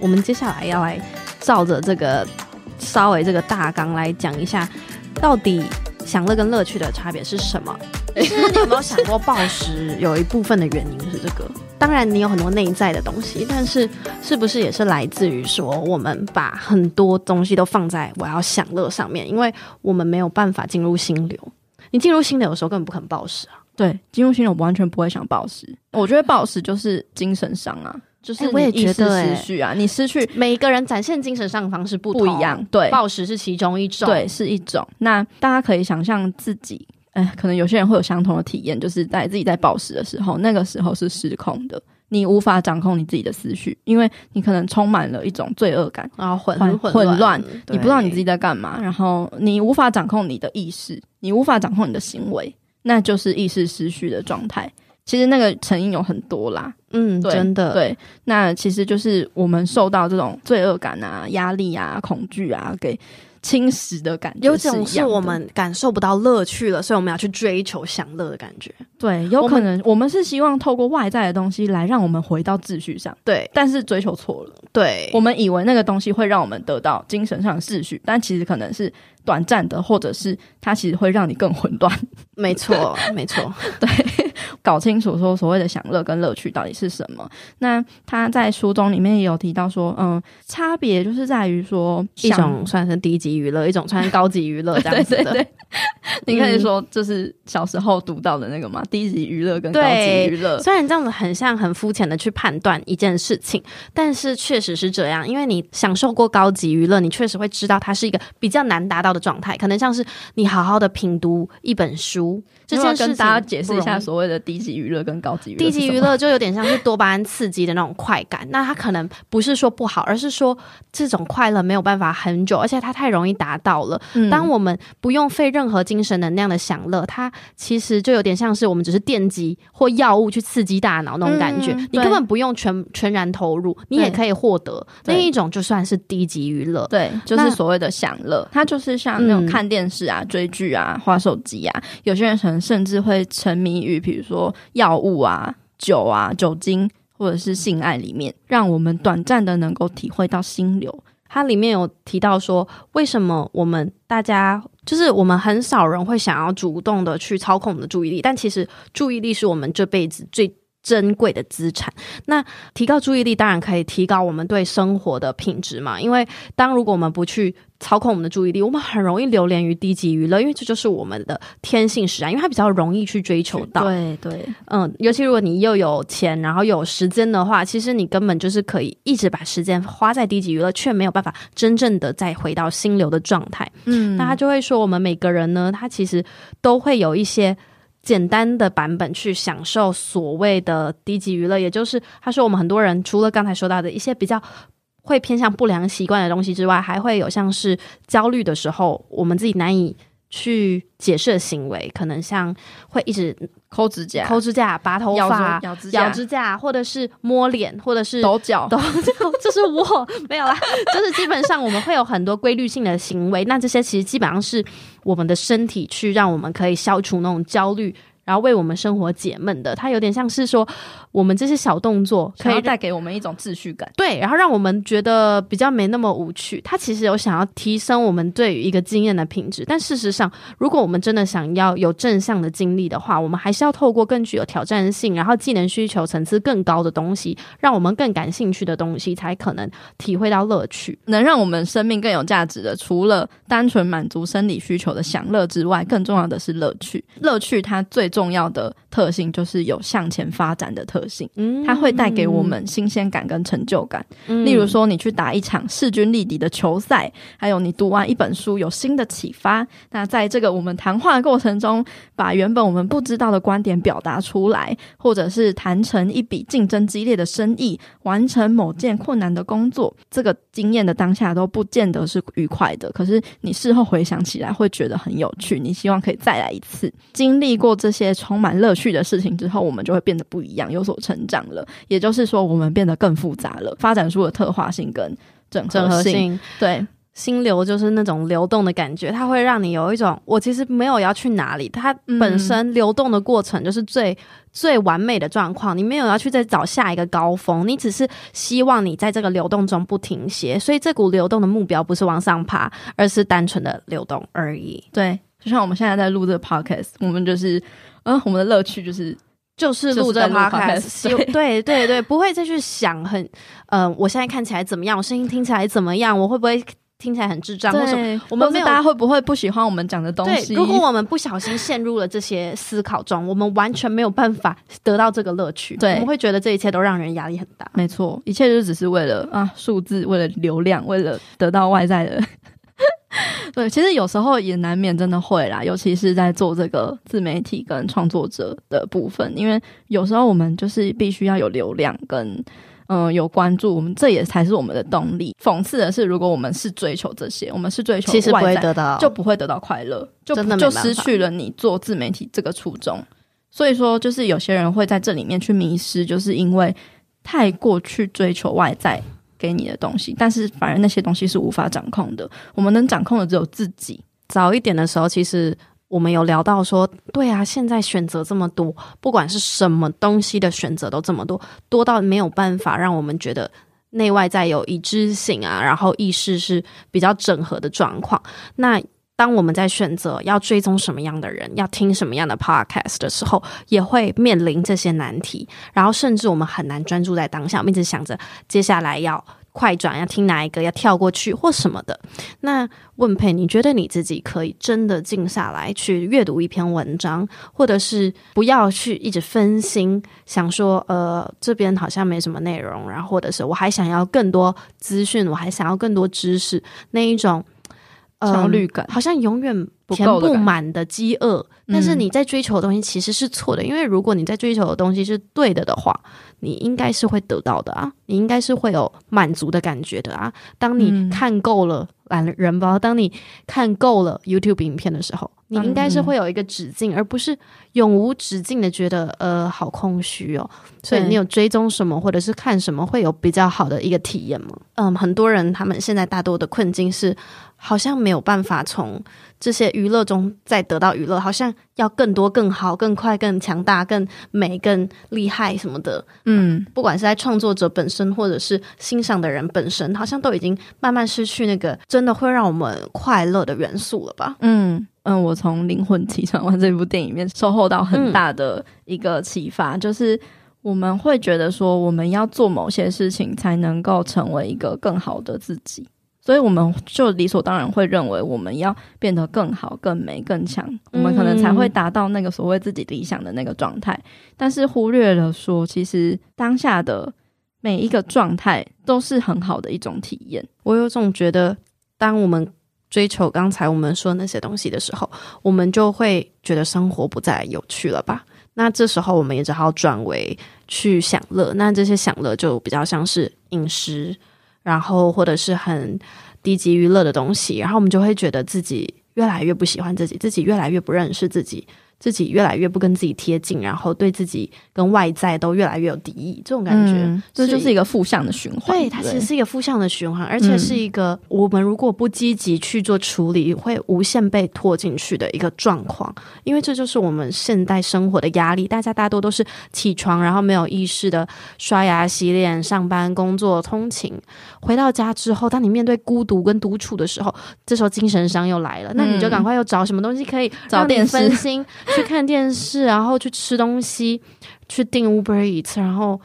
我们接下来要来照着这个稍微这个大纲来讲一下，到底享乐跟乐趣的差别是什么？其实你有没有想过，暴食有一部分的原因是这个？当然，你有很多内在的东西，但是是不是也是来自于说，我们把很多东西都放在我要享乐上面，因为我们没有办法进入心流。你进入心流的时候，根本不肯暴食啊。对，进入心流我完全不会想暴食。我觉得暴食就是精神上啊，就是我也觉得失去啊，你失去每一个人展现精神上的方式不不一样。对，暴食是其中一种，对，是一种。那大家可以想象自己。哎，可能有些人会有相同的体验，就是在自己在暴食的时候，那个时候是失控的，你无法掌控你自己的思绪，因为你可能充满了一种罪恶感，然后混混混乱，你不知道你自己在干嘛，然后你无法掌控你的意识，你无法掌控你的行为，那就是意识失序的状态。其实那个成因有很多啦，嗯，对真的对，那其实就是我们受到这种罪恶感啊、压力啊、恐惧啊给。侵蚀的感觉，有种是我们感受不到乐趣了，所以我们要去追求享乐的感觉。对，有可能我们是希望透过外在的东西来让我们回到秩序上。对，但是追求错了。对，我们以为那个东西会让我们得到精神上的秩序，但其实可能是短暂的，或者是它其实会让你更混乱。没错，没错，对。搞清楚说所谓的享乐跟乐趣到底是什么？那他在书中里面也有提到说，嗯，差别就是在于说，一种算是低级娱乐，一种算是高级娱乐 这样子的。对对对，你可以说就是小时候读到的那个嘛，低级娱乐跟高级娱乐。虽然这样子很像很肤浅的去判断一件事情，但是确实是这样，因为你享受过高级娱乐，你确实会知道它是一个比较难达到的状态，可能像是你好好的品读一本书。这件事跟大家解释一下所谓的低级娱乐跟高级娱乐。低级娱乐就有点像是多巴胺刺激的那种快感，那它可能不是说不好，而是说这种快乐没有办法很久，而且它太容易达到了。嗯、当我们不用费任何精神能量的享乐，它其实就有点像是我们只是电击或药物去刺激大脑那种感觉，嗯、你根本不用全全然投入，你也可以获得那一种就算是低级娱乐。对，就是所谓的享乐，它就是像那种看电视啊、嗯、追剧啊、滑手机啊，有些人可能。甚至会沉迷于，比如说药物啊、酒啊、酒精，或者是性爱里面，让我们短暂的能够体会到心流。它里面有提到说，为什么我们大家就是我们很少人会想要主动的去操控我们的注意力，但其实注意力是我们这辈子最珍贵的资产。那提高注意力，当然可以提高我们对生活的品质嘛。因为当如果我们不去操控我们的注意力，我们很容易流连于低级娱乐，因为这就是我们的天性使然，因为它比较容易去追求到。对对，嗯，尤其如果你又有钱，然后有时间的话，其实你根本就是可以一直把时间花在低级娱乐，却没有办法真正的再回到心流的状态。嗯，那他就会说，我们每个人呢，他其实都会有一些。简单的版本去享受所谓的低级娱乐，也就是他说，我们很多人除了刚才说到的一些比较会偏向不良习惯的东西之外，还会有像是焦虑的时候，我们自己难以去解释的行为，可能像会一直抠指甲、抠指甲、拔头发、咬指甲、咬指甲，或者是摸脸，或者是抖脚、抖脚。这是我没有啦，就是基本上我们会有很多规律性的行为，那这些其实基本上是我们的身体去让我们可以消除那种焦虑。然后为我们生活解闷的，它有点像是说，我们这些小动作可以带给我们一种秩序感，对，然后让我们觉得比较没那么无趣。它其实有想要提升我们对于一个经验的品质，但事实上，如果我们真的想要有正向的经历的话，我们还是要透过更具有挑战性，然后技能需求层次更高的东西，让我们更感兴趣的东西，才可能体会到乐趣，能让我们生命更有价值的。除了单纯满足生理需求的享乐之外，更重要的是乐趣。乐趣它最重要的特性就是有向前发展的特性，嗯，它会带给我们新鲜感跟成就感。嗯，例如说，你去打一场势均力敌的球赛，还有你读完一本书有新的启发。那在这个我们谈话的过程中，把原本我们不知道的观点表达出来，或者是谈成一笔竞争激烈的生意，完成某件困难的工作，这个经验的当下都不见得是愉快的。可是你事后回想起来，会觉得很有趣。你希望可以再来一次，经历过这些充满乐趣的事情之后，我们就会变得不一样，有所成长了。也就是说，我们变得更复杂了，发展出了特化性跟整合性。整合性。对，心流就是那种流动的感觉，它会让你有一种我其实没有要去哪里，它本身流动的过程就是最、嗯、最完美的状况。你没有要去再找下一个高峰，你只是希望你在这个流动中不停歇。所以这股流动的目标不是往上爬，而是单纯的流动而已。对，就像我们现在在录这个 podcast，我们就是，嗯，我们的乐趣就是。就是录这个 podcast，对 对对对，不会再去想很，呃，我现在看起来怎么样？我声音听起来怎么样？我会不会听起来很智障？或者我们没有，大家会不会不喜欢我们讲的东西？如果我们不小心陷入了这些思考中，我们完全没有办法得到这个乐趣。对，我们会觉得这一切都让人压力很大。没错，一切就只是为了啊数字，为了流量，为了得到外在的。对，其实有时候也难免真的会啦，尤其是在做这个自媒体跟创作者的部分，因为有时候我们就是必须要有流量跟嗯、呃、有关注，我们这也才是我们的动力。讽刺的是，如果我们是追求这些，我们是追求其实不会得到，就不会得到快乐，就就失去了你做自媒体这个初衷。所以说，就是有些人会在这里面去迷失，就是因为太过去追求外在。给你的东西，但是反而那些东西是无法掌控的。我们能掌控的只有自己。早一点的时候，其实我们有聊到说，对啊，现在选择这么多，不管是什么东西的选择都这么多，多到没有办法让我们觉得内外在有一致性啊，然后意识是比较整合的状况。那当我们在选择要追踪什么样的人，要听什么样的 podcast 的时候，也会面临这些难题。然后，甚至我们很难专注在当下，我们一直想着接下来要快转，要听哪一个，要跳过去或什么的。那问佩，你觉得你自己可以真的静下来去阅读一篇文章，或者是不要去一直分心，想说呃这边好像没什么内容，然后或者是我还想要更多资讯，我还想要更多知识那一种。焦虑感、嗯、好像永远填不满的饥饿，但是你在追求的东西其实是错的，嗯、因为如果你在追求的东西是对的的话，你应该是会得到的啊，你应该是会有满足的感觉的啊。当你看够了懒人包，当你看够了 YouTube 影片的时候，你应该是会有一个止境，而不是永无止境的觉得呃好空虚哦。所以你有追踪什么或者是看什么会有比较好的一个体验吗？嗯，很多人他们现在大多的困境是。好像没有办法从这些娱乐中再得到娱乐，好像要更多、更好、更快、更强大、更美、更厉害什么的。嗯，不管是在创作者本身，或者是欣赏的人本身，好像都已经慢慢失去那个真的会让我们快乐的元素了吧？嗯嗯，我从《灵魂奇转弯》这部电影里面收获到很大的一个启发，嗯、就是我们会觉得说，我们要做某些事情，才能够成为一个更好的自己。所以我们就理所当然会认为，我们要变得更好、更美、更强，我们可能才会达到那个所谓自己理想的那个状态。但是忽略了说，其实当下的每一个状态都是很好的一种体验。我有种觉得，当我们追求刚才我们说那些东西的时候，我们就会觉得生活不再有趣了吧？那这时候我们也只好转为去享乐。那这些享乐就比较像是饮食。然后或者是很低级娱乐的东西，然后我们就会觉得自己越来越不喜欢自己，自己越来越不认识自己。自己越来越不跟自己贴近，然后对自己跟外在都越来越有敌意，这种感觉，嗯、这就是一个负向的循环。对，它其实是一个负向的循环，而且是一个我们如果不积极去做处理，会无限被拖进去的一个状况。因为这就是我们现代生活的压力，大家大多都是起床，然后没有意识的刷牙、洗脸、上班、工作、通勤，回到家之后，当你面对孤独跟独处的时候，这时候精神伤又来了，那你就赶快又找什么东西可以早点分心。去看电视，然后去吃东西，去订 Uber Eats，然后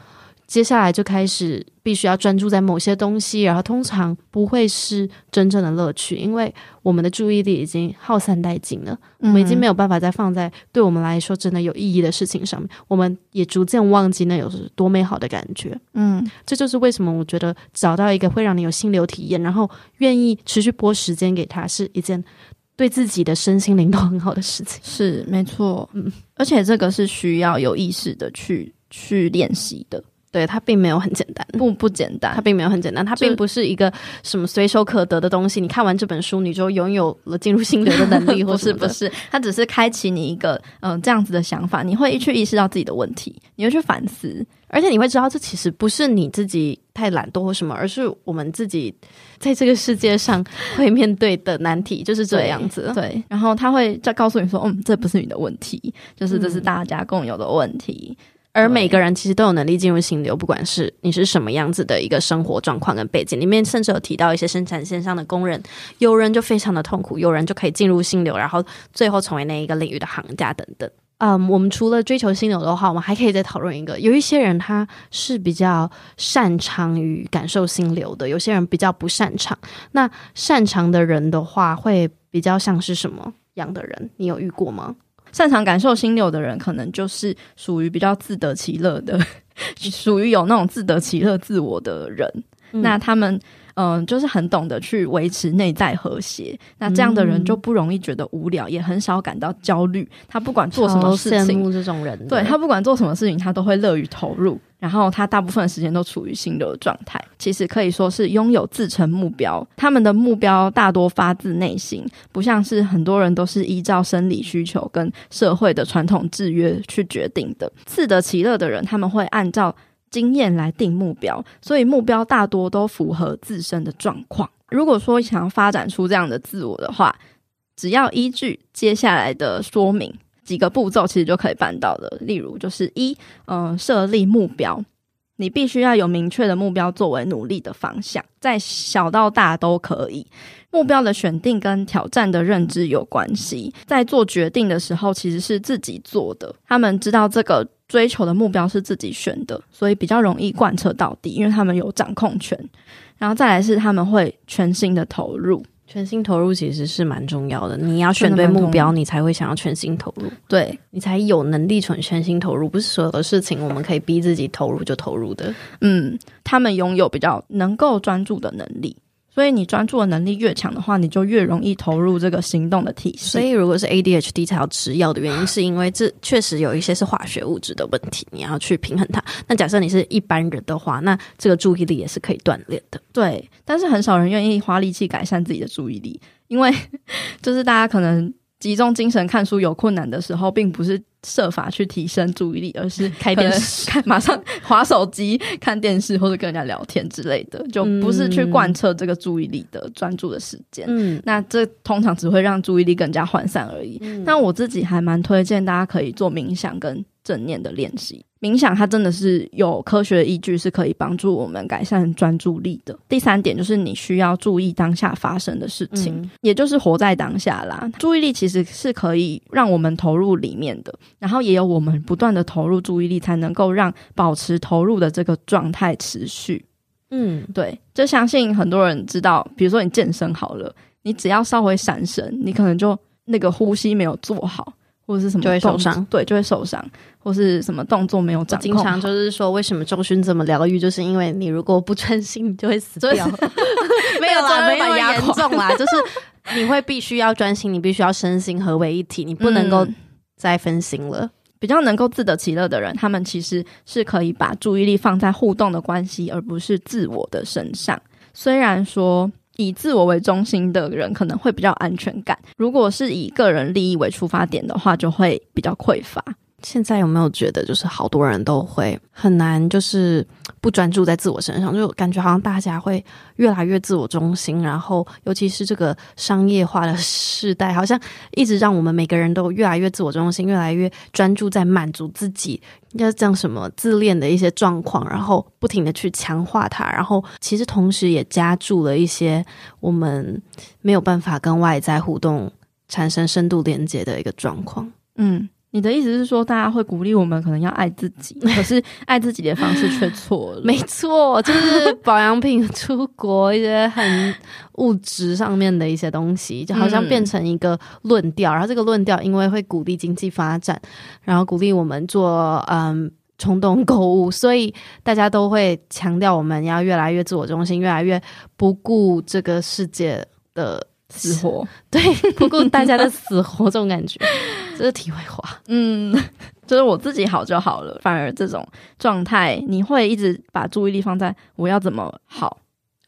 接下来就开始必须要专注在某些东西，然后通常不会是真正的乐趣，因为我们的注意力已经耗散殆尽了，嗯、我们已经没有办法再放在对我们来说真的有意义的事情上面，我们也逐渐忘记那有多美好的感觉。嗯，这就是为什么我觉得找到一个会让你有心流体验，然后愿意持续拨时间给他，是一件。对自己的身心灵都很好的事情。是没错，嗯，而且这个是需要有意识的去去练习的，对，它并没有很简单，不不简单，它并没有很简单，它并不是一个什么随手可得的东西。你看完这本书，你就拥有了进入心流的能力，或是不是？它只是开启你一个嗯、呃、这样子的想法，你会去意识到自己的问题，你会去反思，而且你会知道这其实不是你自己太懒惰或什么，而是我们自己在这个世界上会面对的难题，就是这样子。对，对，然后他会再告诉你说，嗯，这不是你的问题，就是这是大家共有的问题。嗯而每个人其实都有能力进入心流，不管是你是什么样子的一个生活状况跟背景，里面甚至有提到一些生产线上的工人，有人就非常的痛苦，有人就可以进入心流，然后最后成为那一个领域的行家等等。嗯，我们除了追求心流的话，我们还可以再讨论一个，有一些人他是比较擅长于感受心流的，有些人比较不擅长。那擅长的人的话，会比较像是什么样的人？你有遇过吗？擅长感受心流的人，可能就是属于比较自得其乐的，属于有那种自得其乐自我的人。嗯、那他们，嗯、呃，就是很懂得去维持内在和谐。那这样的人就不容易觉得无聊，嗯、也很少感到焦虑。他不管做什么事情，这种人，对，他不管做什么事情，他都会乐于投入。然后他大部分时间都处于心流的状态，其实可以说是拥有自成目标。他们的目标大多发自内心，不像是很多人都是依照生理需求跟社会的传统制约去决定的。自得其乐的人，他们会按照经验来定目标，所以目标大多都符合自身的状况。如果说想要发展出这样的自我的话，只要依据接下来的说明。几个步骤其实就可以办到的，例如就是一，嗯、呃，设立目标，你必须要有明确的目标作为努力的方向，在小到大都可以。目标的选定跟挑战的认知有关系，在做决定的时候其实是自己做的，他们知道这个追求的目标是自己选的，所以比较容易贯彻到底，因为他们有掌控权。然后再来是他们会全心的投入。全心投入其实是蛮重要的，你要选对目标，你才会想要全心投入，对，你才有能力全全心投入。不是所有的事情我们可以逼自己投入就投入的。嗯，他们拥有比较能够专注的能力。所以你专注的能力越强的话，你就越容易投入这个行动的体系。所以如果是 ADHD 才要吃药的原因，是因为这确实有一些是化学物质的问题，你要去平衡它。那假设你是一般人的话，那这个注意力也是可以锻炼的。对，但是很少人愿意花力气改善自己的注意力，因为 就是大家可能。集中精神看书有困难的时候，并不是设法去提升注意力，而是开电视、看马上 划手机、看电视或者跟人家聊天之类的，就不是去贯彻这个注意力的专注的时间。嗯，那这通常只会让注意力更加涣散而已。嗯，但我自己还蛮推荐大家可以做冥想跟正念的练习。冥想它真的是有科学依据，是可以帮助我们改善专注力的。第三点就是你需要注意当下发生的事情，嗯、也就是活在当下啦。注意力其实是可以让我们投入里面的，然后也有我们不断的投入注意力，才能够让保持投入的这个状态持续。嗯，对，就相信很多人知道，比如说你健身好了，你只要稍微闪神，你可能就那个呼吸没有做好。或者是什么就会受伤，对，就会受伤，或是什么动作没有掌控。经常就是说，为什么周勋这么疗愈？就是因为你如果不专心，你就会死掉。没有啦，没有严重啦，就是你会必须要专心，你必须要身心合为一体，你不能够再分心了。嗯，比较能够自得其乐的人，他们其实是可以把注意力放在互动的关系，而不是自我的身上。虽然说。以自我为中心的人可能会比较安全感，如果是以个人利益为出发点的话，就会比较匮乏。现在有没有觉得，就是好多人都会很难，就是不专注在自我身上，就感觉好像大家会越来越自我中心，然后尤其是这个商业化的时代，好像一直让我们每个人都越来越自我中心，越来越专注在满足自己，要这样什么自恋的一些状况，然后不停的去强化它，然后其实同时也加注了一些我们没有办法跟外在互动、产生深度连接的一个状况。嗯。你的意思是说，大家会鼓励我们可能要爱自己，可是爱自己的方式却错了。没错，就是保养品、出国一些很物质上面的一些东西，就好像变成一个论调。然后这个论调因为会鼓励经济发展，然后鼓励我们做嗯冲动购物，所以大家都会强调我们要越来越自我中心，越来越不顾这个世界的死活，对，不顾大家的死活这种感觉。这是题外话。嗯，就是我自己好就好了。反而这种状态，你会一直把注意力放在我要怎么好。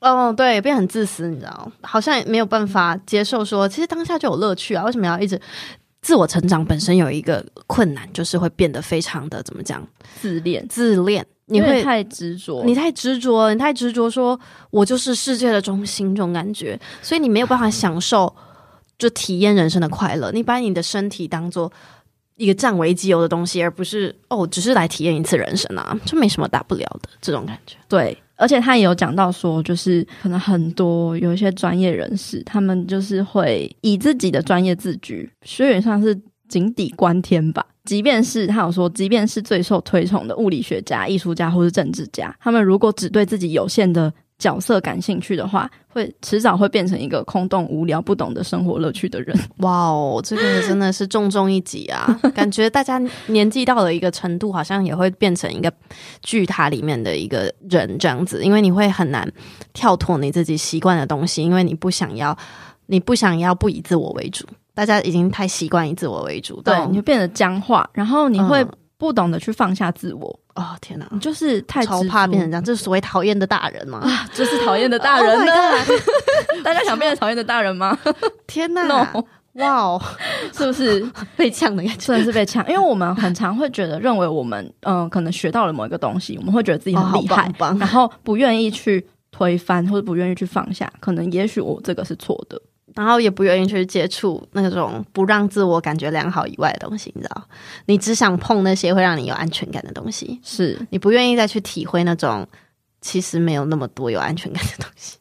哦，对，变很自私，你知道，好像也没有办法接受说，其实当下就有乐趣啊。为什么要一直自我成长？本身有一个困难，就是会变得非常的怎么讲？自恋，自恋。你会太执着，你太执着，你太执着，说我就是世界的中心这种感觉，所以你没有办法享受，就体验人生的快乐。你把你的身体当做一个占为己有的东西，而不是哦，只是来体验一次人生啊，就没什么大不了的这种感觉。对，而且他也有讲到说，就是可能很多有一些专业人士，他们就是会以自己的专业自居，所以算是井底观天吧。即便是他有说，即便是最受推崇的物理学家、艺术家或是政治家，他们如果只对自己有限的角色感兴趣的话，会迟早会变成一个空洞、无聊、不懂得生活乐趣的人。哇哦，这个真的是重重一击啊！感觉大家年纪到了一个程度，好像也会变成一个巨塔里面的一个人这样子，因为你会很难跳脱你自己习惯的东西，因为你不想要，你不想要不以自我为主。大家已经太习惯以自我为主，对，你就变得僵化，然后你会不懂得去放下自我。嗯、哦天哪，你就是太超怕变成这样，这是所谓讨厌的大人吗？啊，这是讨厌的大人呢？大家想变成讨厌的大人吗？天哪，no，哇哦，是不是 被呛的感觉？真的是被呛，因为我们很常会觉得，认为我们嗯、呃，可能学到了某一个东西，我们会觉得自己很厉害，哦、棒棒然后不愿意去推翻或者不愿意去放下，可能也许我这个是错的。然后也不愿意去接触那种不让自我感觉良好以外的东西，你知道？你只想碰那些会让你有安全感的东西，是你不愿意再去体会那种其实没有那么多有安全感的东西。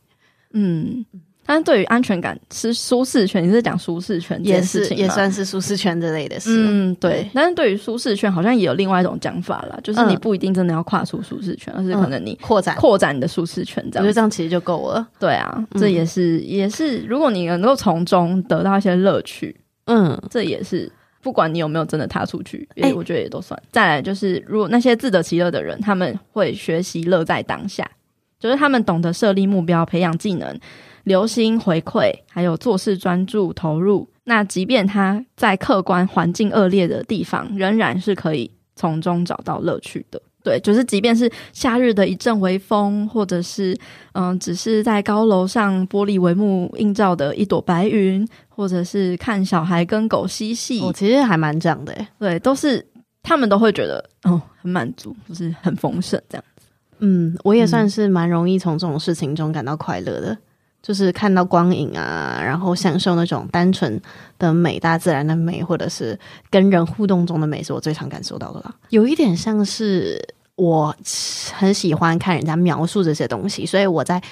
嗯。但是对于安全感是舒适圈，你是讲舒适圈这件事情也是也算是舒适圈之类的事。嗯，对。对，但是对于舒适圈，好像也有另外一种讲法啦，就是你不一定真的要跨出舒适圈，嗯，而是可能你扩展扩展你的舒适圈这样。我觉得这样其实就够了。对啊，这也是、嗯、也是，如果你能够从中得到一些乐趣，嗯，这也是不管你有没有真的踏出去，哎，我觉得也都算。再来就是，如果那些自得其乐的人，他们会学习乐在当下，就是他们懂得设立目标，培养技能。留心回馈，还有做事专注投入。那即便他在客观环境恶劣的地方，仍然是可以从中找到乐趣的。对，就是即便是夏日的一阵微风，或者是嗯，只是在高楼上玻璃帷幕映照的一朵白云，或者是看小孩跟狗嬉戏，我、哦、其实还蛮这样的。对，都是他们都会觉得哦，很满足，就是很丰盛这样子。嗯，我也算是蛮容易从这种事情中感到快乐的。就是看到光影啊，然后享受那种单纯的美、大自然的美，或者是跟人互动中的美，是我最常感受到的啦。有一点像是我很喜欢看人家描述这些东西，所以我在。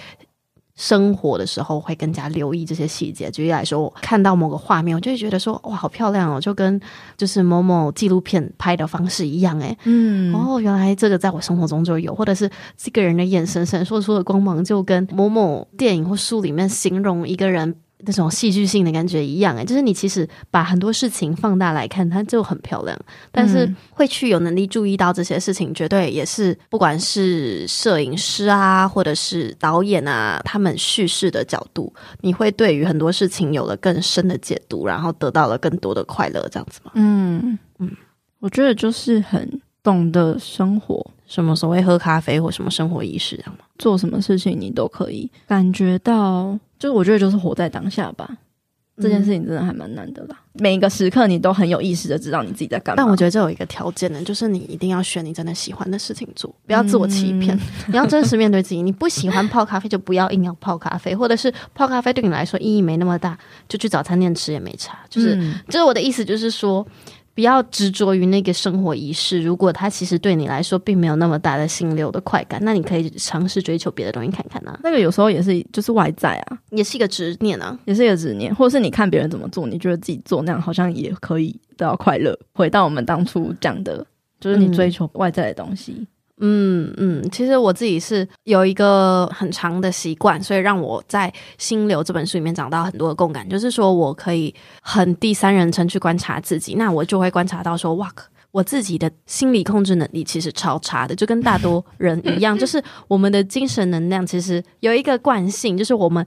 生活的时候会更加留意这些细节。举例来说，我看到某个画面，我就会觉得说：“哇，好漂亮哦！”就跟就是某某纪录片拍的方式一样，诶，嗯，哦，原来这个在我生活中就有，或者是这个人的眼神闪烁出的光芒，就跟某某电影或书里面形容一个人。那种戏剧性的感觉一样诶，就是你其实把很多事情放大来看，它就很漂亮。但是会去有能力注意到这些事情，绝对也是不管是摄影师啊，或者是导演啊，他们叙事的角度，你会对于很多事情有了更深的解读，然后得到了更多的快乐，这样子吗？嗯嗯，我觉得就是很懂得生活，什么所谓喝咖啡或什么生活仪式，这样吗？做什么事情你都可以感觉到。就我觉得就是活在当下吧，这件事情真的还蛮难的啦。嗯、每一个时刻你都很有意识的知道你自己在干嘛。但我觉得这有一个条件呢，就是你一定要选你真的喜欢的事情做，不要自我欺骗。嗯、你要真实面对自己，你不喜欢泡咖啡就不要硬要泡咖啡，或者是泡咖啡对你来说意义没那么大，就去早餐店吃也没差。就是，嗯、就是我的意思，就是说。不要执着于那个生活仪式，如果它其实对你来说并没有那么大的心流的快感，那你可以尝试追求别的东西看看啊。那个有时候也是就是外在啊，也是一个执念啊，也是一个执念，或者是你看别人怎么做，你觉得自己做那样好像也可以得到快乐。回到我们当初讲的，就是你追求外在的东西。嗯嗯嗯，其实我自己是有一个很长的习惯，所以让我在《心流》这本书里面找到很多的共感。就是说我可以很第三人称去观察自己，那我就会观察到说，哇，我自己的心理控制能力其实超差的，就跟大多 人一样。就是我们的精神能量其实有一个惯性，就是我们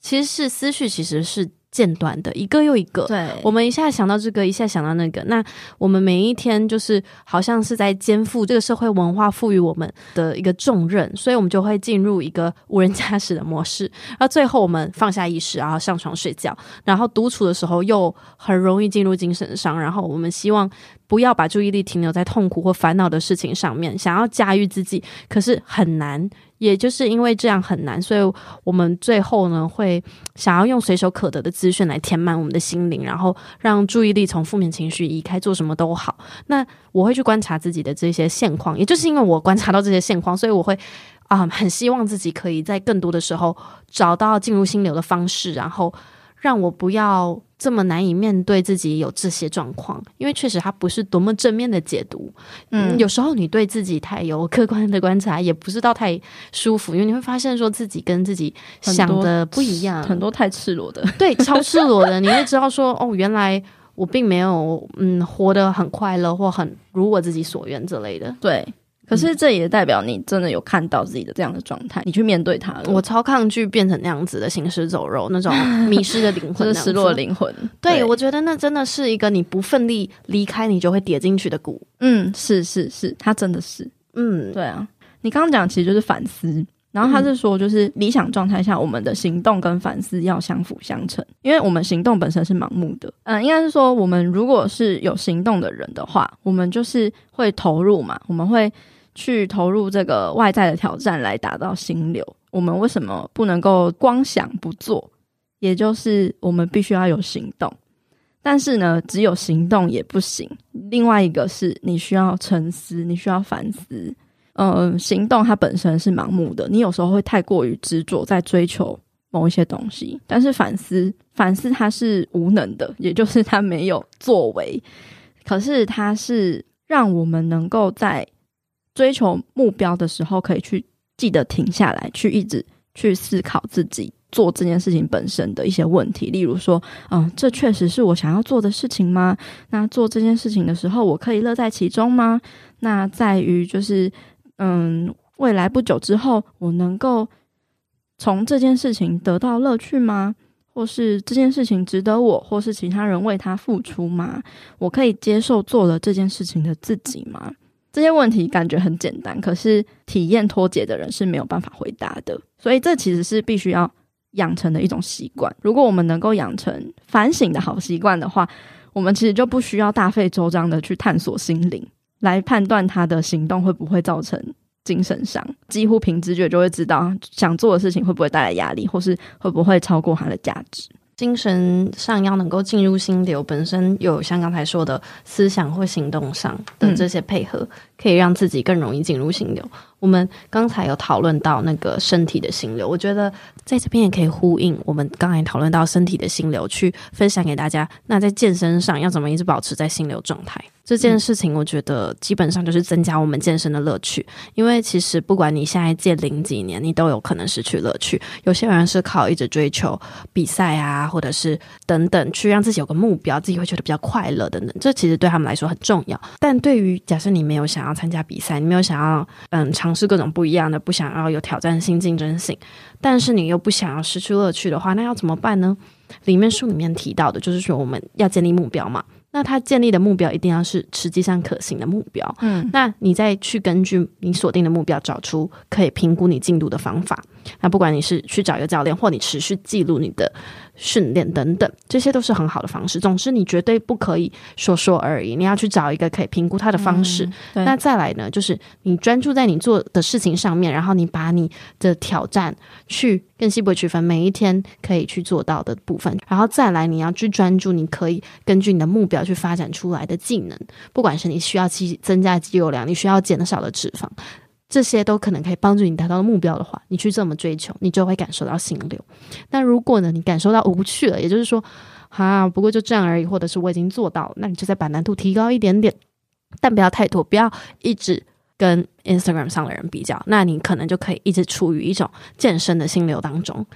其实是思绪其实是间断的，一个又一个。对，我们一下想到这个，一下想到那个。那我们每一天就是好像是在肩负这个社会文化赋予我们的一个重任，所以我们就会进入一个无人驾驶的模式。然后最后我们放下意识，然后上床睡觉。然后独处的时候又很容易进入精神上。然后我们希望不要把注意力停留在痛苦或烦恼的事情上面，想要驾驭自己，可是很难。也就是因为这样很难，所以我们最后呢会想要用随手可得的资讯来填满我们的心灵，然后让注意力从负面情绪移开，做什么都好。那我会去观察自己的这些现况，也就是因为我观察到这些现况，所以我会啊、很希望自己可以在更多的时候找到进入心流的方式，然后让我不要。这么难以面对自己有这些状况，因为确实它不是多么正面的解读。嗯，有时候你对自己太有客观的观察，也不是到太舒服，因为你会发现说自己跟自己想的不一样，很多，很多太赤裸的，对，超赤裸的。你会知道说，哦，原来我并没有嗯活得很快乐或很如我自己所愿之类的。对。可是这也代表你真的有看到自己的这样的状态，你去面对它了。我超抗拒变成那样子的行尸走肉，那种 迷失的灵魂，失落的灵魂。对，对，我觉得那真的是一个你不奋力离开，你就会跌进去的谷。嗯，是是是，它真的是。嗯，对啊。你刚刚讲其实就是反思，然后他是说，就是理想状态下，我们的行动跟反思要相辅相成，因为我们行动本身是盲目的。嗯，应该是说，我们如果是有行动的人的话，我们就是会投入嘛，我们会。去投入这个外在的挑战来达到心流，我们为什么不能够光想不做？也就是我们必须要有行动，但是呢，只有行动也不行。另外一个是你需要沉思，你需要反思。嗯，行动它本身是盲目的，你有时候会太过于执着在追求某一些东西，但是反思，反思它是无能的，也就是它没有作为。可是它是让我们能够在追求目标的时候，可以去记得停下来，去一直去思考自己做这件事情本身的一些问题。例如说，嗯，这确实是我想要做的事情吗？那做这件事情的时候，我可以乐在其中吗？那在于就是，嗯，未来不久之后，我能够从这件事情得到乐趣吗？或是这件事情值得我，或是其他人为他付出吗？我可以接受做了这件事情的自己吗？这些问题感觉很简单，可是体验脱节的人是没有办法回答的。所以这其实是必须要养成的一种习惯。如果我们能够养成反省的好习惯的话，我们其实就不需要大费周章的去探索心灵，来判断他的行动会不会造成精神伤。几乎凭直觉就会知道想做的事情会不会带来压力，或是会不会超过它的价值。精神上要能够进入心流，本身有像刚才说的思想或行动上的这些配合，可以让自己更容易进入心流。我们刚才有讨论到那个身体的心流，我觉得在这边也可以呼应我们刚才讨论到身体的心流，去分享给大家。那在健身上要怎么一直保持在心流状态？这件事情，我觉得基本上就是增加我们健身的乐趣。因为其实不管你现在健零几年，你都有可能失去乐趣。有些人是靠一直追求比赛啊，或者是等等，去让自己有个目标，自己会觉得比较快乐等等。这其实对他们来说很重要。但对于假设你没有想要参加比赛，你没有想要嗯尝试各种不一样的，不想要有挑战性、竞争性，但是你又不想要失去乐趣的话，那要怎么办呢？里面书里面提到的就是说，我们要建立目标嘛。那他建立的目标一定要是实际上可行的目标，嗯，那你再去根据你锁定的目标找出可以评估你进度的方法。那不管你是去找一个教练，或你持续记录你的训练等等，这些都是很好的方式。总之，你绝对不可以说说而已，你要去找一个可以评估它的方式。嗯，那再来呢，就是你专注在你做的事情上面，然后你把你的挑战去更细部区分，每一天可以去做到的部分，然后再来你要去专注，你可以根据你的目标去发展出来的技能，不管是你需要肌增加肌肉量，你需要减少的脂肪。这些都可能可以帮助你达到目标的话，你去这么追求，你就会感受到心流。那如果呢，你感受到无趣了，也就是说，啊，不过就这样而已，或者是我已经做到了，那你就再把难度提高一点点，但不要太多，不要一直跟 Instagram 上的人比较，那你可能就可以一直处于一种健身的心流当中。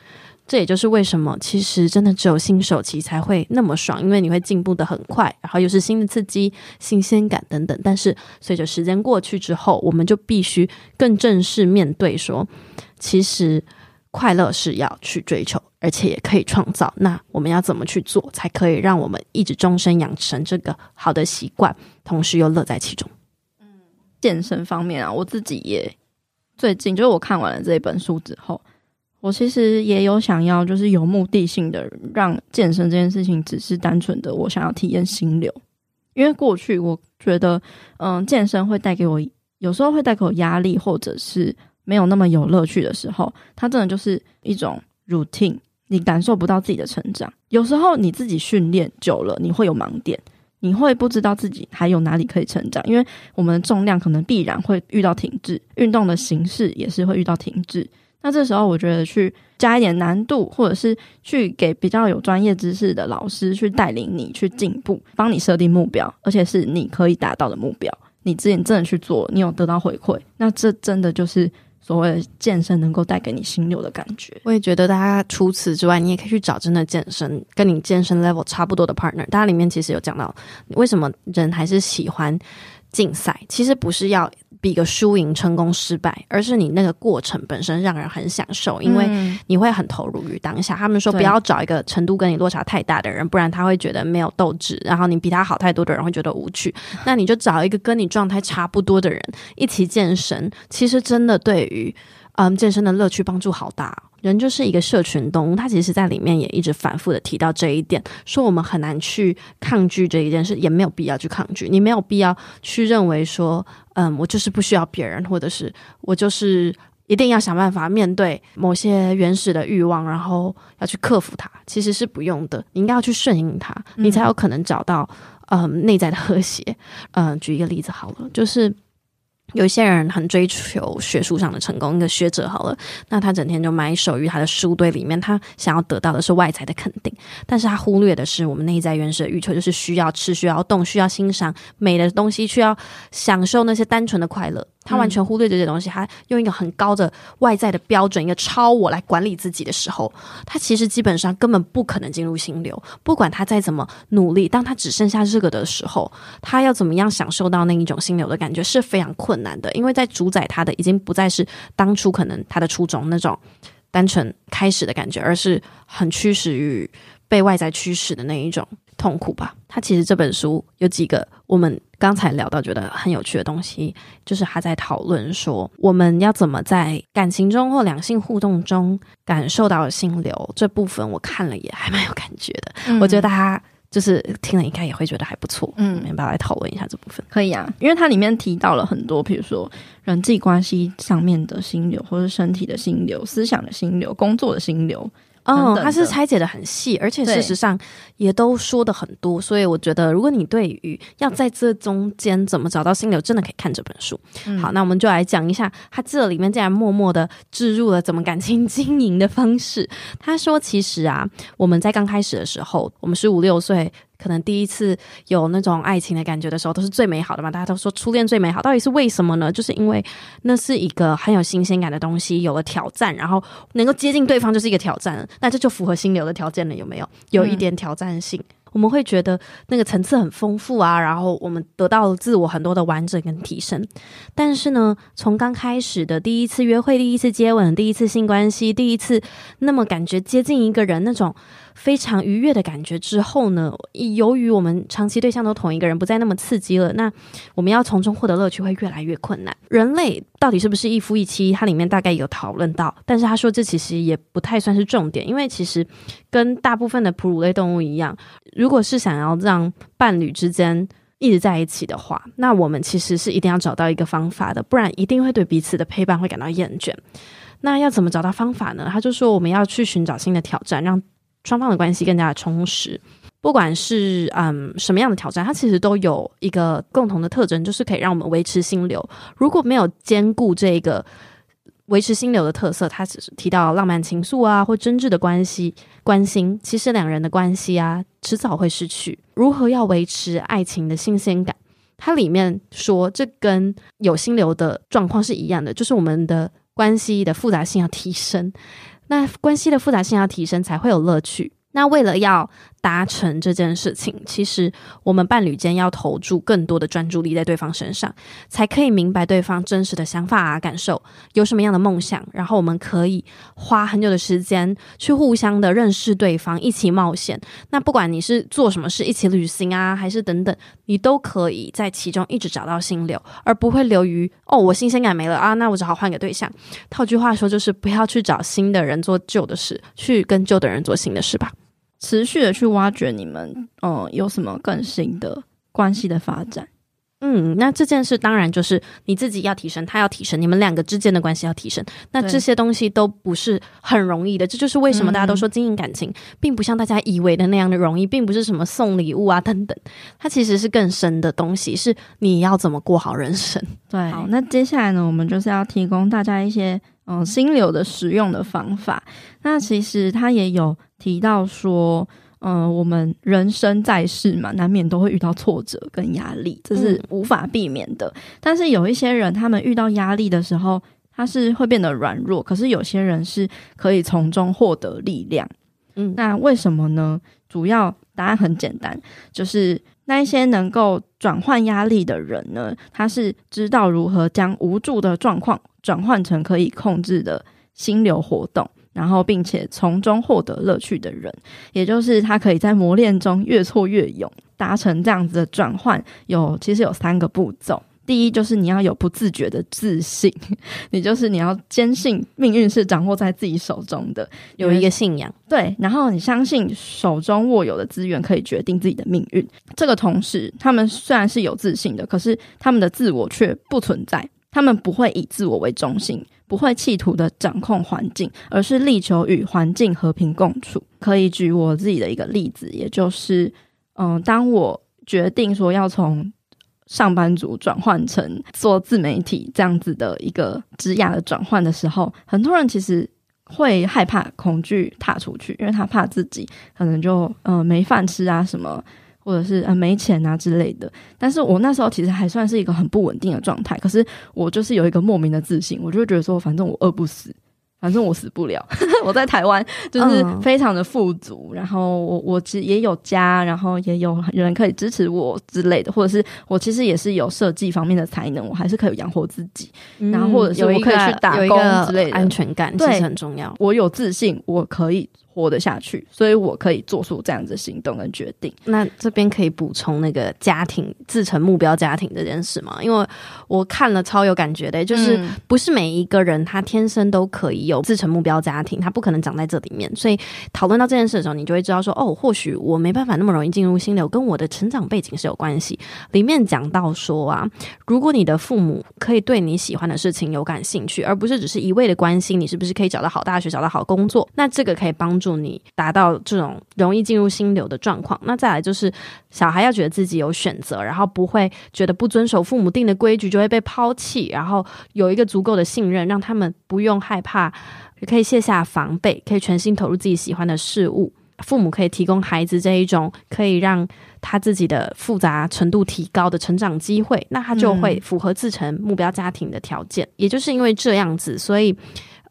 这也就是为什么，其实真的只有新手期才会那么爽，因为你会进步得很快，然后又是新的刺激、新鲜感等等。但是随着时间过去之后，我们就必须更正式面对说，其实快乐是要去追求，而且也可以创造。那我们要怎么去做，才可以让我们一直终身养成这个好的习惯，同时又乐在其中？嗯，健身方面啊，我自己也最近就是我看完了这本书之后，我其实也有想要，就是有目的性的让健身这件事情只是单纯的我想要体验心流，因为过去我觉得，嗯，健身会带给我。有时候会带给我压力，或者是没有那么有乐趣的时候，它真的就是一种 routine，你感受不到自己的成长。有时候你自己训练久了，你会有盲点，你会不知道自己还有哪里可以成长，因为我们的重量可能必然会遇到停滞，运动的形式也是会遇到停滞。那这时候我觉得去加一点难度，或者是去给比较有专业知识的老师去带领你去进步，帮你设定目标，而且是你可以达到的目标。你自己真的去做，你有得到回馈，那这真的就是所谓的健身能够带给你心流的感觉。我也觉得，大家除此之外，你也可以去找真的健身跟你健身 level 差不多的 partner。大家里面其实有讲到，为什么人还是喜欢竞赛？其实不是要。比个输赢、成功失败，而是你那个过程本身让人很享受，因为你会很投入于当下。他们说不要找一个程度跟你落差太大的人，不然他会觉得没有斗志；然后你比他好太多的人会觉得无趣。那你就找一个跟你状态差不多的人一起健身，其实真的对于嗯健身的乐趣帮助好大。人就是一个社群动物，他其实在里面也一直反复的提到这一点，说我们很难去抗拒这一件事，也没有必要去抗拒。你没有必要去认为说，嗯，我就是不需要别人，或者是我就是一定要想办法面对某些原始的欲望，然后要去克服它。其实是不用的，你应该要去顺应它，你才有可能找到嗯内在的和谐。嗯，举一个例子好了，就是。有些人很追求学术上的成功，一个学者好了，那他整天就埋首于他的书堆里面，他想要得到的是外在的肯定，但是他忽略的是我们内在原始的欲求，就是需要吃、需要动、需要欣赏美的东西，需要享受那些单纯的快乐。他完全忽略这些东西，他用一个很高的外在的标准，一个超我来管理自己的时候，他其实基本上根本不可能进入心流。不管他再怎么努力，当他只剩下这个的时候，他要怎么样享受到那一种心流的感觉是非常困难的，因为在主宰他的已经不再是当初可能他的初衷那种单纯开始的感觉，而是很驱使于被外在驱使的那一种。痛苦吧。他其实这本书有几个我们刚才聊到觉得很有趣的东西，就是他在讨论说我们要怎么在感情中或两性互动中感受到心流这部分。我看了也还蛮有感觉的，嗯、我觉得大家就是听了应该也会觉得还不错。嗯，要不要来讨论一下这部分？可以啊，因为它里面提到了很多，比如说人际关系上面的心流，或者身体的心流、思想的心流、工作的心流。哦，它是拆解的很细，而且事实上也都说的很多，所以我觉得如果你对于要在这中间怎么找到心流，真的可以看这本书。嗯、好，那我们就来讲一下，他这里面竟然默默的置入了怎么感情 经营的方式。他说，其实啊，我们在刚开始的时候，我们十五六岁。可能第一次有那种爱情的感觉的时候，都是最美好的嘛。大家都说初恋最美好，到底是为什么呢？就是因为那是一个很有新鲜感的东西，有了挑战，然后能够接近对方就是一个挑战，那这就符合心流的条件了，有没有？有一点挑战性。嗯我们会觉得那个层次很丰富啊，然后我们得到了自我很多的完整跟提升。但是呢，从刚开始的第一次约会、第一次接吻、第一次性关系、第一次那么感觉接近一个人那种非常愉悦的感觉之后呢，由于我们长期对象都同一个人，不再那么刺激了，那我们要从中获得乐趣会越来越困难。人类到底是不是一夫一妻？它里面大概有讨论到，但是他说这其实也不太算是重点，因为其实跟大部分的哺乳类动物一样。如果是想要让伴侣之间一直在一起的话，那我们其实是一定要找到一个方法的，不然一定会对彼此的陪伴会感到厌倦。那要怎么找到方法呢？他就说我们要去寻找新的挑战，让双方的关系更加的充实。不管是嗯什么样的挑战，它其实都有一个共同的特征，就是可以让我们维持心流。如果没有兼顾这个。维持心流的特色，它只是提到浪漫情愫啊，或真挚的关系关心。其实两人的关系啊，迟早会失去。如何要维持爱情的新鲜感？它里面说，这跟有心流的状况是一样的，就是我们的关系的复杂性要提升。那关系的复杂性要提升，才会有乐趣。那为了要达成这件事情，其实我们伴侣间要投注更多的专注力在对方身上，才可以明白对方真实的想法啊、感受，有什么样的梦想，然后我们可以花很久的时间去互相的认识对方，一起冒险。那不管你是做什么事，一起旅行啊，还是等等，你都可以在其中一直找到心流，而不会流于哦，我新鲜感没了啊，那我只好换个对象。套句话说，就是不要去找新的人做旧的事，去跟旧的人做新的事吧。持续的去挖掘你们，嗯，有什么更新的关系的发展？嗯，那这件事当然就是你自己要提升，他要提升，你们两个之间的关系要提升。那这些东西都不是很容易的，这就是为什么大家都说经营感情，嗯，并不像大家以为的那样的容易，并不是什么送礼物啊等等，它其实是更深的东西，是你要怎么过好人生。对，好，那接下来呢，我们就是要提供大家一些嗯心流的使用的方法。那其实他也有。提到说，嗯、呃，我们人生在世嘛，难免都会遇到挫折跟压力，这是无法避免的。嗯、但是有一些人，他们遇到压力的时候，他是会变得软弱；可是有些人是可以从中获得力量。嗯，那为什么呢？主要答案很简单，就是那一些能够转换压力的人呢，他是知道如何将无助的状况转换成可以控制的心流活动。然后，并且从中获得乐趣的人，也就是他可以在磨练中越挫越勇，达成这样子的转换。有其实有三个步骤，第一就是你要有不自觉的自信，你就是你要坚信命运是掌握在自己手中的，有一个信仰。对，然后你相信手中握有的资源可以决定自己的命运。这个同时，他们虽然是有自信的，可是他们的自我却不存在，他们不会以自我为中心。不会企图的掌控环境，而是力求与环境和平共处。可以举我自己的一个例子，也就是，嗯，当我决定说要从上班族转换成做自媒体这样子的一个职涯的转换的时候，很多人其实会害怕、恐惧踏出去，因为他怕自己可能就嗯没饭吃啊什么。或者是呃没钱啊之类的，但是我那时候其实还算是一个很不稳定的状态，可是我就是有一个莫名的自信，我就觉得说，反正我饿不死。反正我死不了，我在台湾就是非常的富足，嗯、然后我我其实也有家，然后也有人可以支持我之类的，或者是我其实也是有设计方面的才能，我还是可以养活自己，嗯、然后或者是我可以去打工之类的，安全感其实很重要。我有自信，我可以活得下去，所以我可以做出这样子的行动跟决定。那这边可以补充那个家庭自成目标家庭这件事吗？因为我看了超有感觉的，就是不是每一个人他天生都可以有。有自成目标家庭，他不可能长在这里面，所以讨论到这件事的时候，你就会知道说，哦，或许我没办法那么容易进入心流，跟我的成长背景是有关系。里面讲到说啊，如果你的父母可以对你喜欢的事情有感兴趣，而不是只是一味的关心你是不是可以找到好大学、找到好工作，那这个可以帮助你达到这种容易进入心流的状况。那再来就是，小孩要觉得自己有选择，然后不会觉得不遵守父母定的规矩就会被抛弃，然后有一个足够的信任，让他们不用害怕。也可以卸下防备，可以全心投入自己喜欢的事物。父母可以提供孩子这一种可以让他自己的复杂程度提高的成长机会，那他就会符合自成目标家庭的条件。嗯。也就是因为这样子，所以。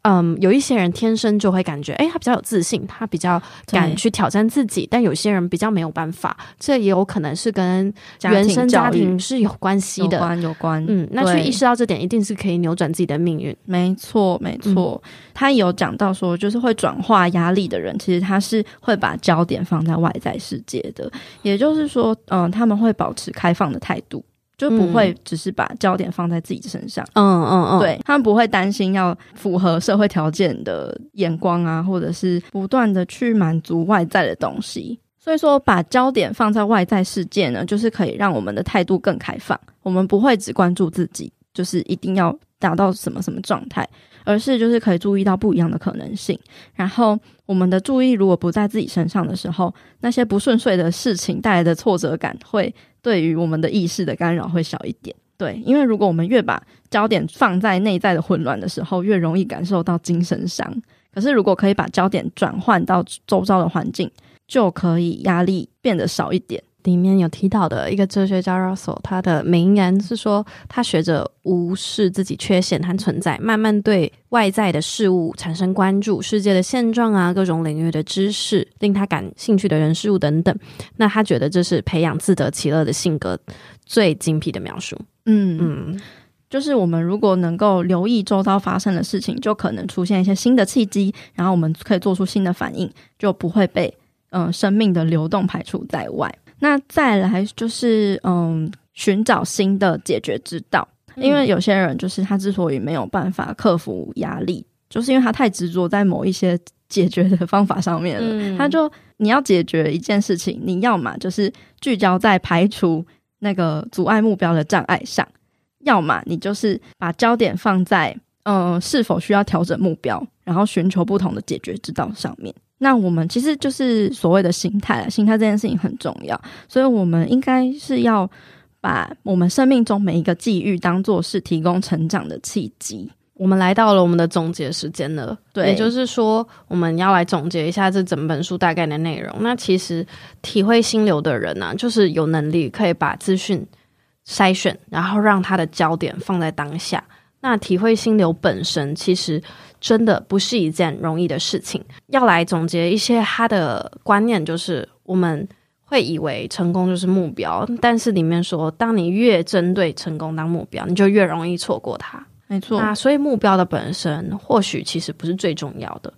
嗯，有一些人天生就会感觉，哎，他比较有自信，他比较敢去挑战自己。但有些人比较没有办法，这也有可能是跟原生家庭是有关系的，有关有关。嗯，那去意识到这点，一定是可以扭转自己的命运。没错，没错。嗯，他有讲到说，就是会转化压力的人，其实他是会把焦点放在外在世界的，也就是说，嗯，他们会保持开放的态度。就不会只是把焦点放在自己身上，嗯嗯嗯，对，他们不会担心要符合社会条件的眼光啊，或者是不断的去满足外在的东西。所以说，把焦点放在外在世界呢，就是可以让我们的态度更开放。我们不会只关注自己，就是一定要达到什么什么状态，而是就是可以注意到不一样的可能性。然后，我们的注意如果不在自己身上的时候，那些不顺遂的事情带来的挫折感会。对于我们的意识的干扰会小一点，对，因为如果我们越把焦点放在内在的混乱的时候，越容易感受到精神伤。可是如果可以把焦点转换到周遭的环境，就可以压力变得少一点。里面有提到的一个哲学家 Russell，他的名言是说，他学着无视自己缺陷和存在，慢慢对外在的事物产生关注，世界的现状啊，各种领域的知识，令他感兴趣的人事物等等。那他觉得这是培养自得其乐的性格最精辟的描述。嗯嗯，就是我们如果能够留意周遭发生的事情，就可能出现一些新的契机，然后我们可以做出新的反应，就不会被嗯、呃、生命的流动排除在外。那再来就是，嗯，寻找新的解决之道。因为有些人就是他之所以没有办法克服压力，就是因为他太执着在某一些解决的方法上面了。嗯、他就你要解决一件事情，你要么就是聚焦在排除那个阻碍目标的障碍上，要么你就是把焦点放在，嗯，是否需要调整目标，然后寻求不同的解决之道上面。那我们其实就是所谓的心态，心态这件事情很重要，所以我们应该是要把我们生命中每一个际遇当做是提供成长的契机。我们来到了我们的总结时间了，对，也就是说我们要来总结一下这整本书大概的内容。那其实体会心流的人呢、啊，就是有能力可以把资讯筛选，然后让他的焦点放在当下。那体会心流本身其实真的不是一件容易的事情。要来总结一些他的观念，就是我们会以为成功就是目标，但是里面说，当你越针对成功当目标，你就越容易错过它。没错。那所以目标的本身或许其实不是最重要的，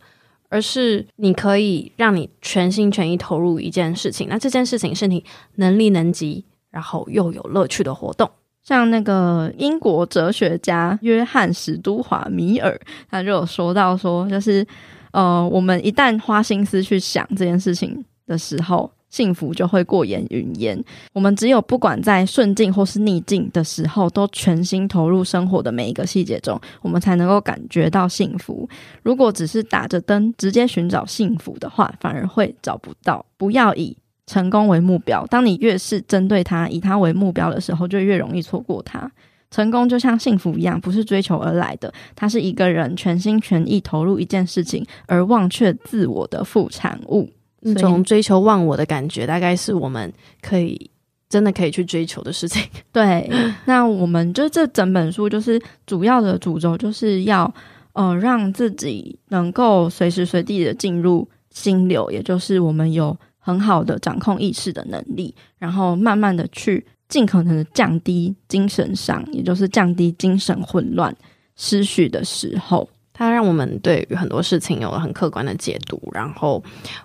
而是你可以让你全心全意投入一件事情。那这件事情是你能力能及，然后又有乐趣的活动。像那个英国哲学家约翰史都华米尔，他就有说到说，就是呃，我们一旦花心思去想这件事情的时候，幸福就会过眼云烟。我们只有不管在顺境或是逆境的时候，都全心投入生活的每一个细节中，我们才能够感觉到幸福。如果只是打着灯直接寻找幸福的话，反而会找不到。不要以成功为目标，当你越是针对他、以他为目标的时候，就越容易错过他。成功就像幸福一样，不是追求而来的，它是一个人全心全意投入一件事情而忘却自我的副产物。那种追求忘我的感觉，大概是我们可以真的可以去追求的事情。对，那我们就这整本书就是主要的主轴，就是要呃让自己能够随时随地的进入心流，也就是我们有。很好的掌控意识的能力，然后慢慢的去尽可能的降低精神上，也就是降低精神混乱、失序的时候，它让我们对于很多事情有了很客观的解读，然后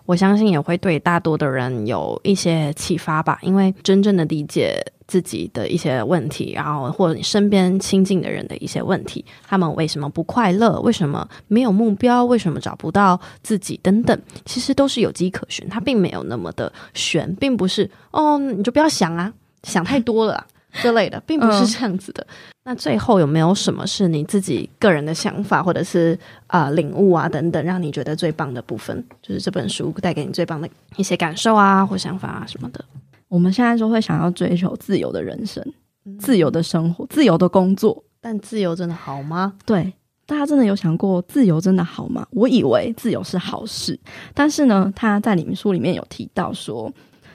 我相信也会对大多的人有一些启发吧，因为真正的理解。自己的一些问题，然后或者你身边亲近的人的一些问题，他们为什么不快乐？为什么没有目标？为什么找不到自己？等等，其实都是有迹可循，它并没有那么的玄，并不是哦，你就不要想啊，想太多了之类的，并不是这样子的。那最后有没有什么是你自己个人的想法，或者是啊、领悟啊等等，让你觉得最棒的部分？就是这本书带给你最棒的一些感受啊，或想法啊什么的。我们现在就会想要追求自由的人生，自由的生活，自由的工作。但自由真的好吗？对，大家真的有想过自由真的好吗？我以为自由是好事，但是呢，他在里面书里面有提到说，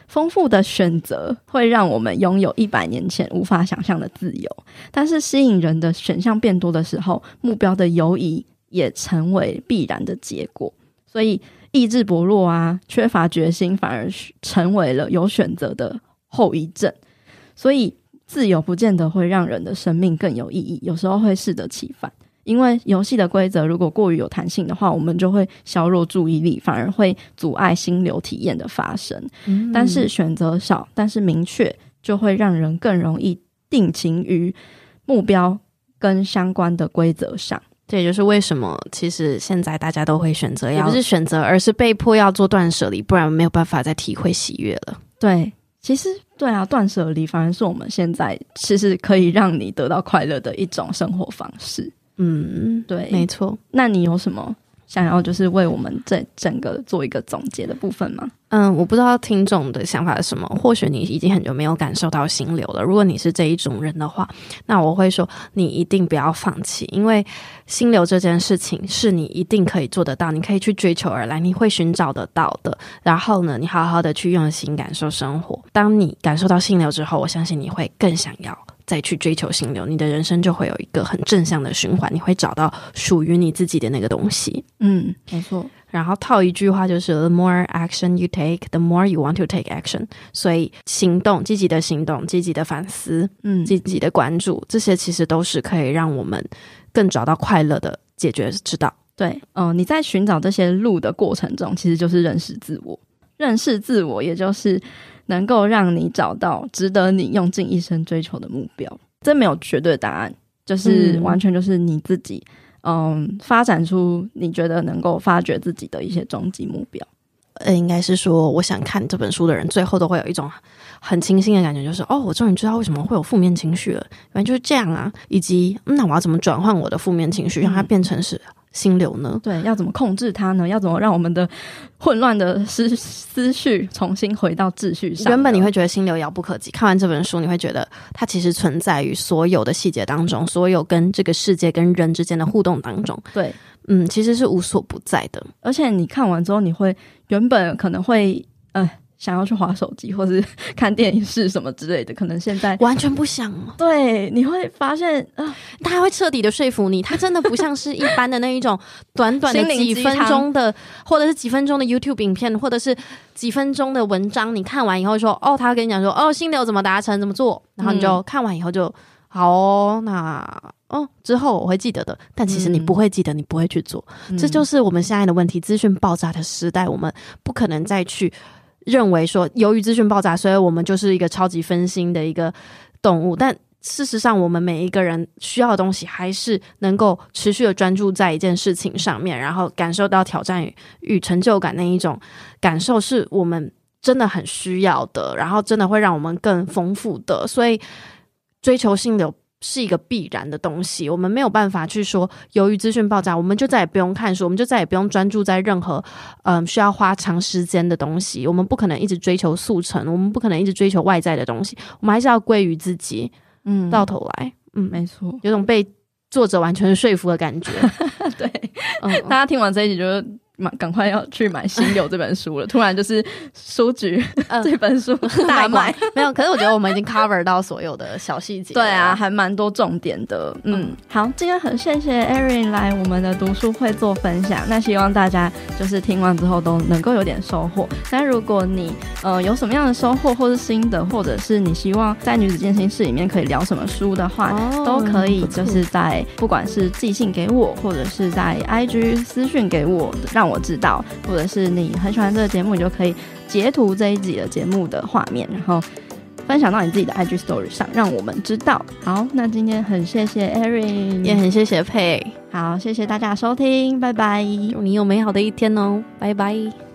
丰富的选择会让我们拥有一百年前无法想象的自由。但是吸引人的选项变多的时候，目标的游移也成为必然的结果。所以。意志薄弱啊，缺乏决心，反而成为了有选择的后遗症。所以，自由不见得会让人的生命更有意义，有时候会适得其反。因为游戏的规则如果过于有弹性的话，我们就会削弱注意力，反而会阻碍心流体验的发生。嗯。但是选择少，但是明确，就会让人更容易定情于目标跟相关的规则上。这也就是为什么，其实现在大家都会选择，也不是选择，而是被迫要做断舍离，不然没有办法再体会喜悦了。对，其实对啊，断舍离反而是我们现在其实可以让你得到快乐的一种生活方式。嗯，对，没错。那你有什么想要就是为我们这整个做一个总结的部分吗？嗯，我不知道听众的想法是什么。或许你已经很久没有感受到心流了。如果你是这一种人的话，那我会说你一定不要放弃，因为心流这件事情是你一定可以做得到，你可以去追求而来，你会寻找得到的。然后呢，你好好的去用心感受生活。当你感受到心流之后，我相信你会更想要再去追求心流，你的人生就会有一个很正向的循环，你会找到属于你自己的那个东西。嗯，没错。然后套一句话就是：The more action you take, the more you want to take action。所以行动，积极的行动，积极的反思，嗯，积极的关注，这些其实都是可以让我们更找到快乐的解决之道。对，嗯、呃，你在寻找这些路的过程中，其实就是认识自我。认识自我，也就是能够让你找到值得你用尽一生追求的目标。这没有绝对的答案，就是完全就是你自己。嗯，发展出你觉得能够发掘自己的一些终极目标。呃，应该是说，我想看这本书的人，最后都会有一种很清新的感觉，就是哦，我终于知道为什么会有负面情绪了，原来就是这样啊。以及，嗯，那我要怎么转换我的负面情绪，让它变成是。心流呢？对，要怎么控制它呢？要怎么让我们的混乱的思思绪重新回到秩序上？原本你会觉得心流遥不可及，看完这本书，你会觉得它其实存在于所有的细节当中，所有跟这个世界、跟人之间的互动当中。对，嗯，其实是无所不在的。而且你看完之后，你会原本可能会，呃。想要去划手机，或是 看电影是什么之类的，可能现在完全不想。对，你会发现啊，呃、他会彻底的说服你，他真的不像是一般的那一种短短的几分钟的，或者是几分钟的 YouTube 影片，或者是几分钟的文章。你看完以后说，哦，他会跟你讲说，哦，心流怎么达成，怎么做，然后你就看完以后就、嗯、好哦，那哦之后我会记得的。但其实你不会记得，你不会去做，嗯、这就是我们现在的问题。资讯爆炸的时代，我们不可能再去。认为说，由于资讯爆炸，所以我们就是一个超级分心的一个动物。但事实上，我们每一个人需要的东西，还是能够持续的专注在一件事情上面，然后感受到挑战与与成就感那一种感受，是我们真的很需要的，然后真的会让我们更丰富的。所以，追求性流。是一个必然的东西，我们没有办法去说，由于资讯爆炸，我们就再也不用看书，我们就再也不用专注在任何嗯、呃、需要花长时间的东西。我们不可能一直追求速成，我们不可能一直追求外在的东西，我们还是要归于自己。嗯，到头来，嗯，没错，有种被作者完全说服的感觉。对，嗯，大家听完这一集就。买，赶快要去买《心流》这本书了。突然就是书局、呃、这本书 大卖，没有。可是我觉得我们已经 cover 到所有的小细节。对啊，还蛮多重点的。嗯，嗯好，今天很谢谢 Erin 来我们的读书会做分享。那希望大家就是听完之后都能够有点收获。那如果你呃有什么样的收获或是心得，或者是你希望在女子健身室里面可以聊什么书的话，哦、都可以就是在不管是寄信给我，或者是在 IG 私讯给我，让。我知道，或者是你很喜欢这个节目，你就可以截图这一集的节目的画面，然后分享到你自己的 IG Story 上，让我们知道。好，那今天很谢谢 Erin，也很谢谢佩。好，谢谢大家收听，拜拜，祝你有美好的一天哦，拜拜。